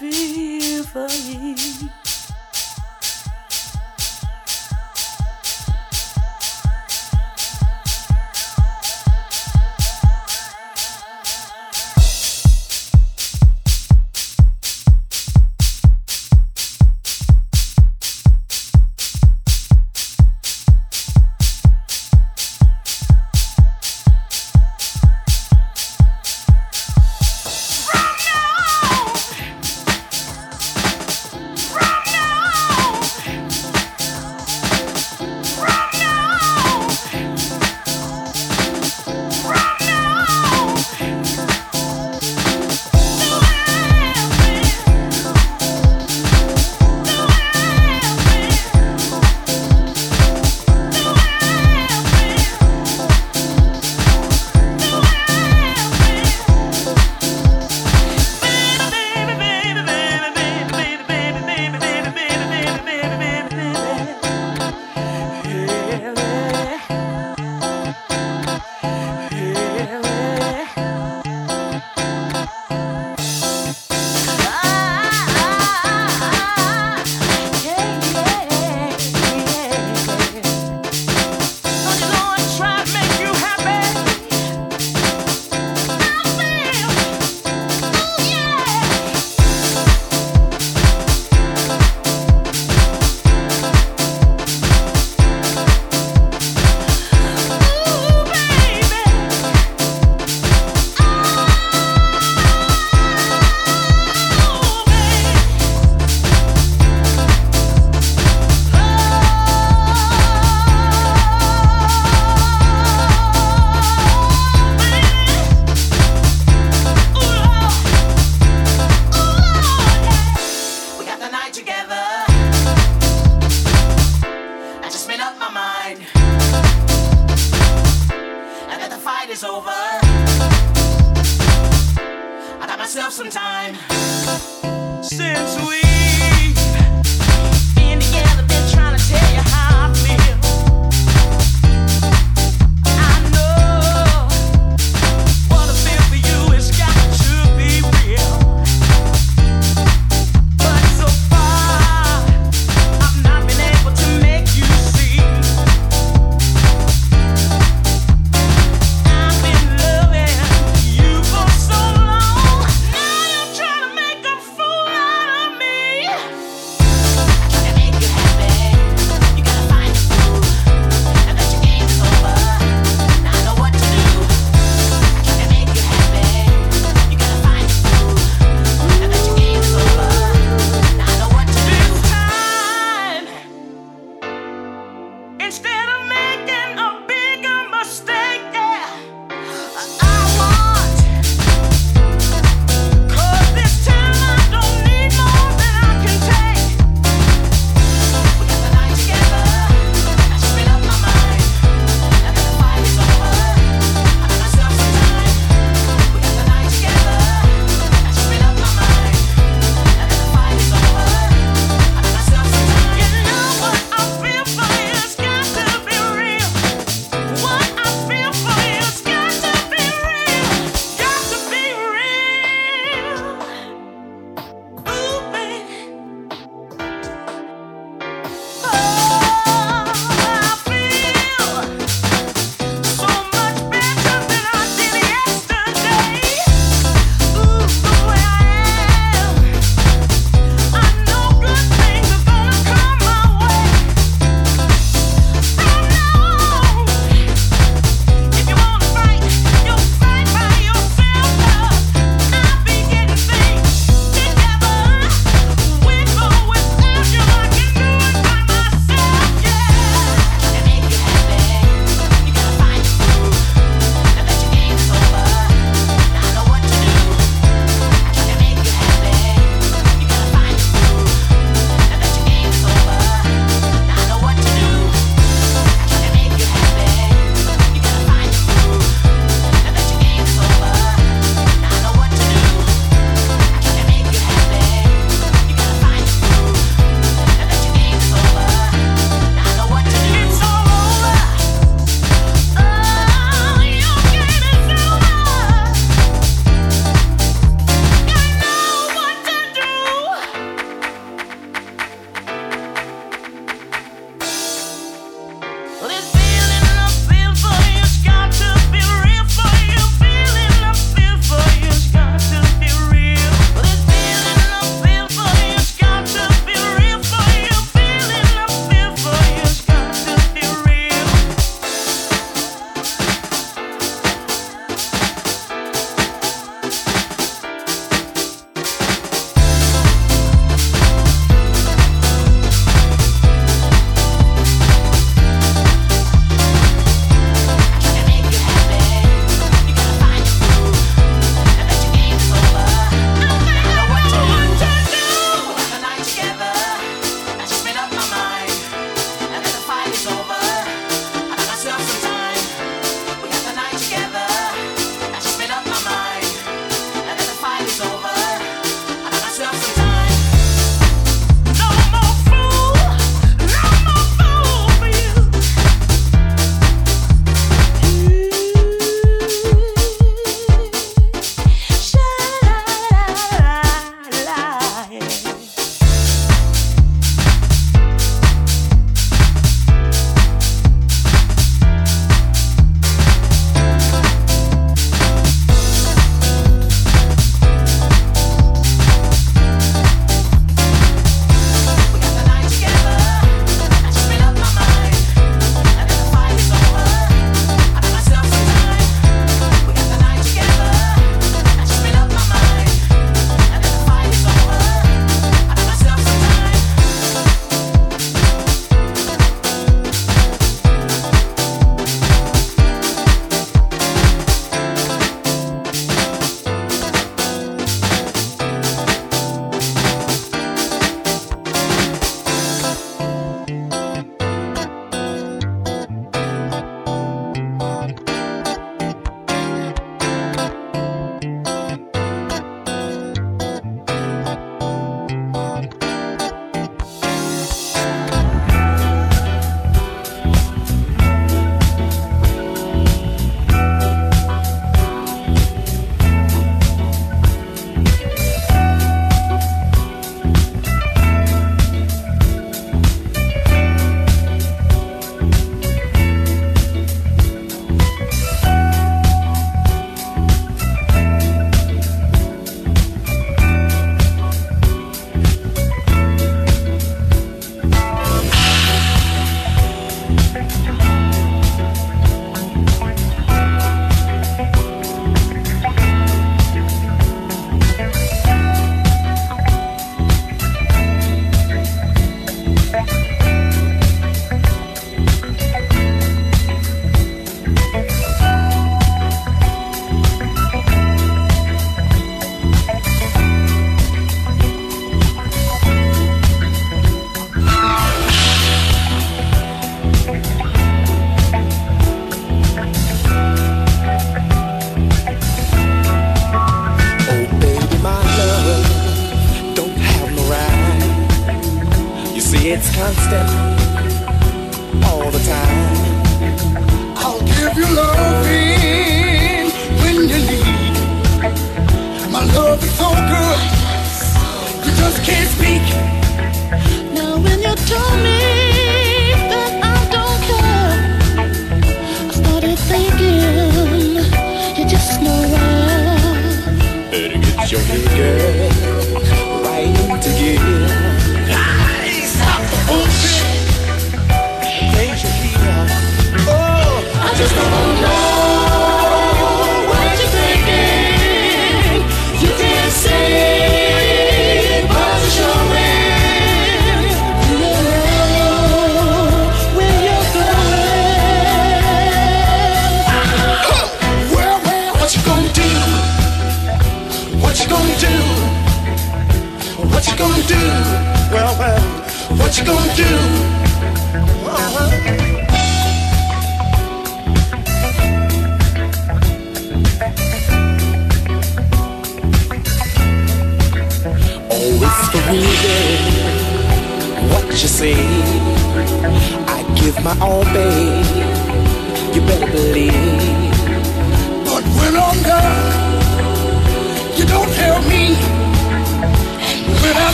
viva.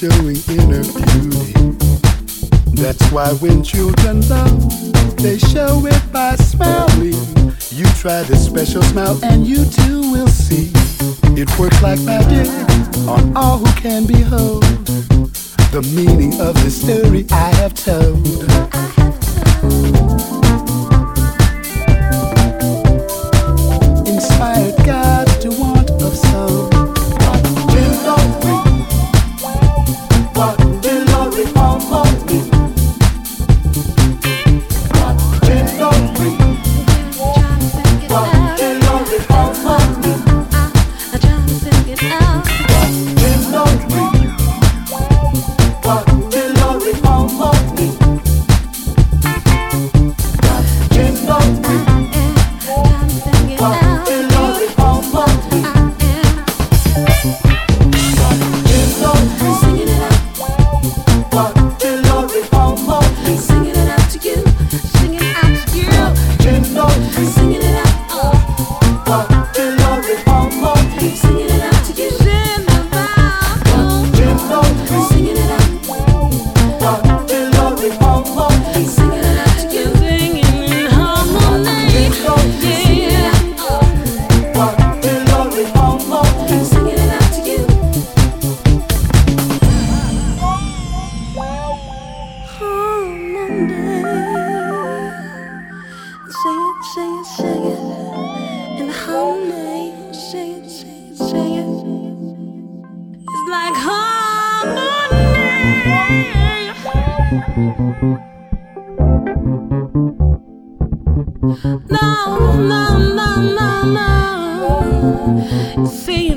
showing inner beauty. That's why when children love, they show it by smiling. You try this special smile and you too will see. It works like magic on all who can behold. The meaning of the story I have told. I have told. like harmony. No, no, no, no, no. See.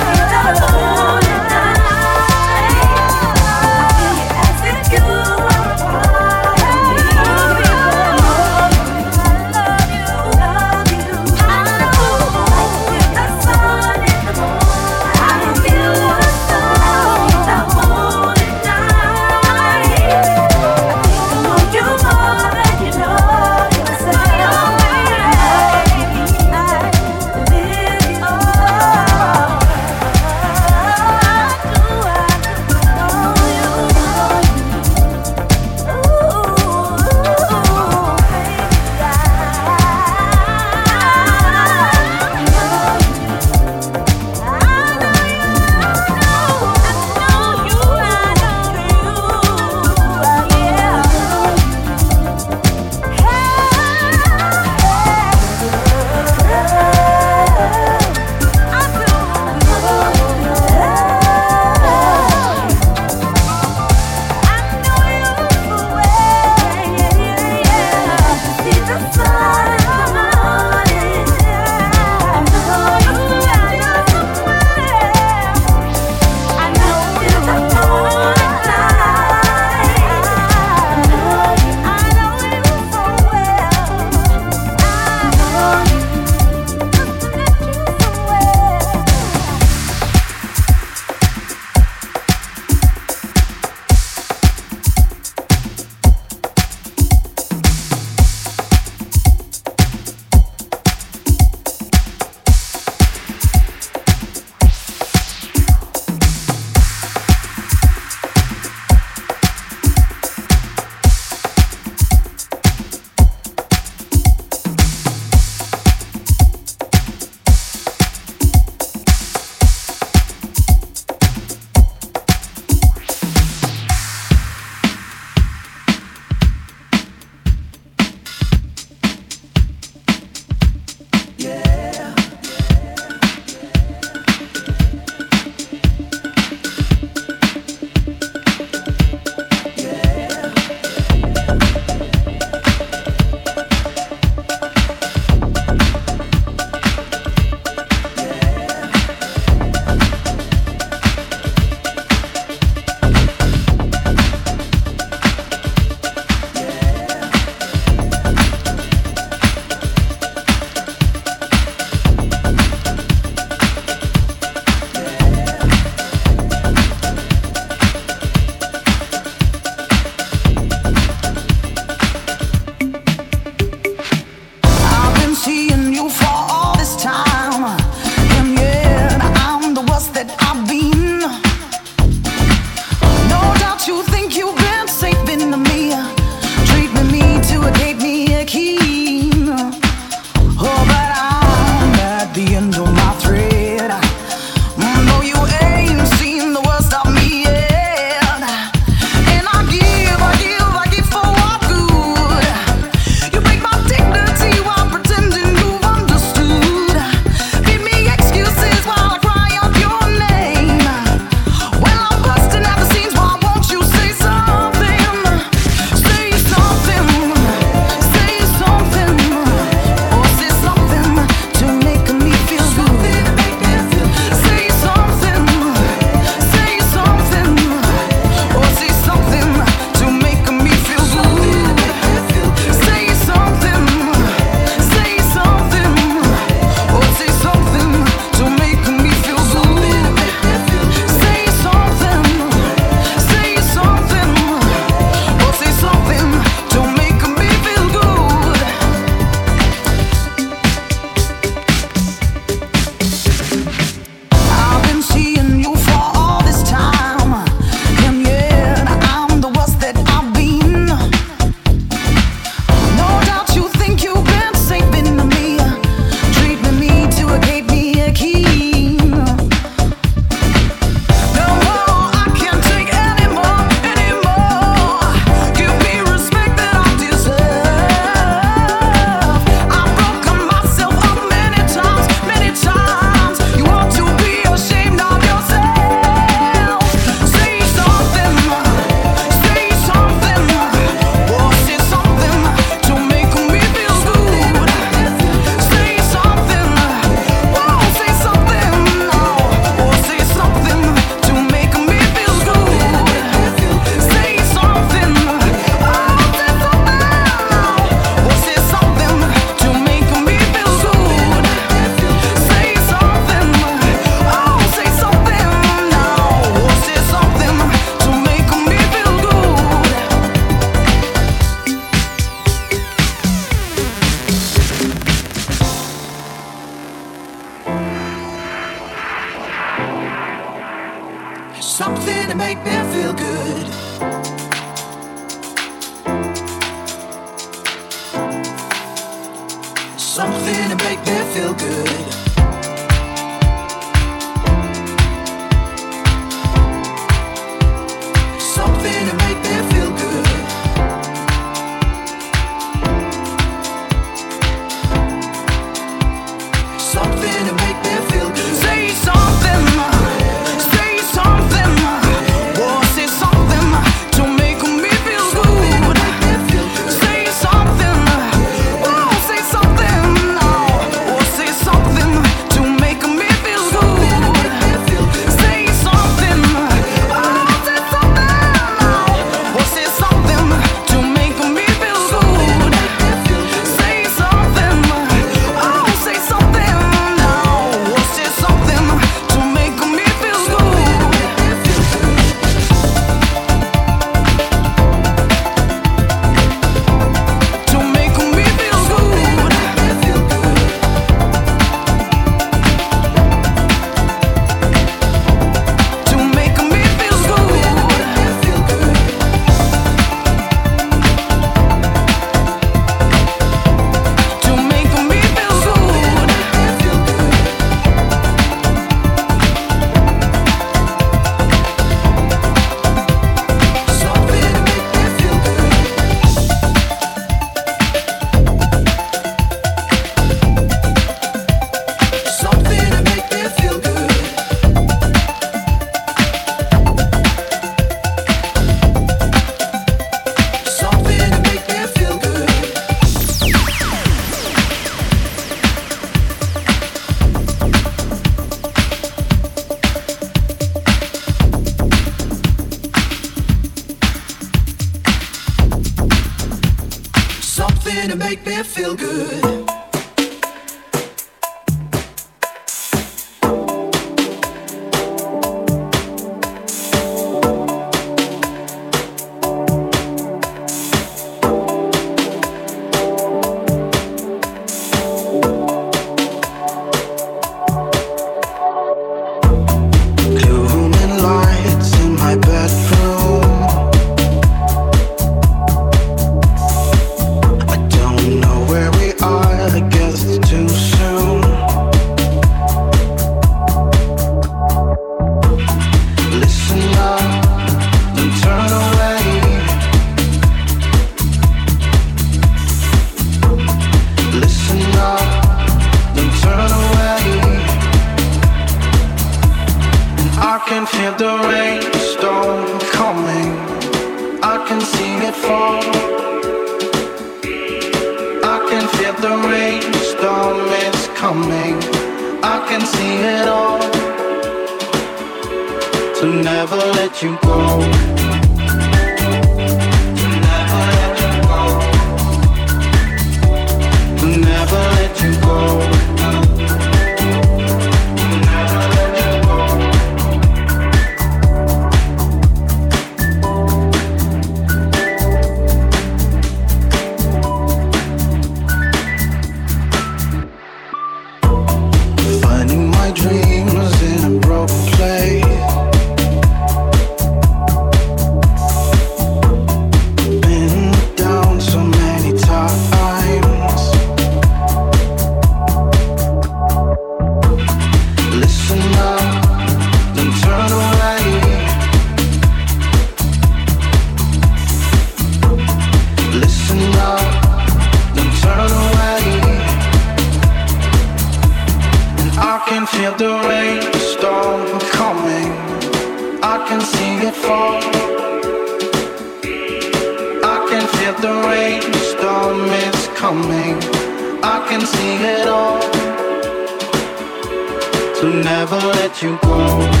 Never let you go.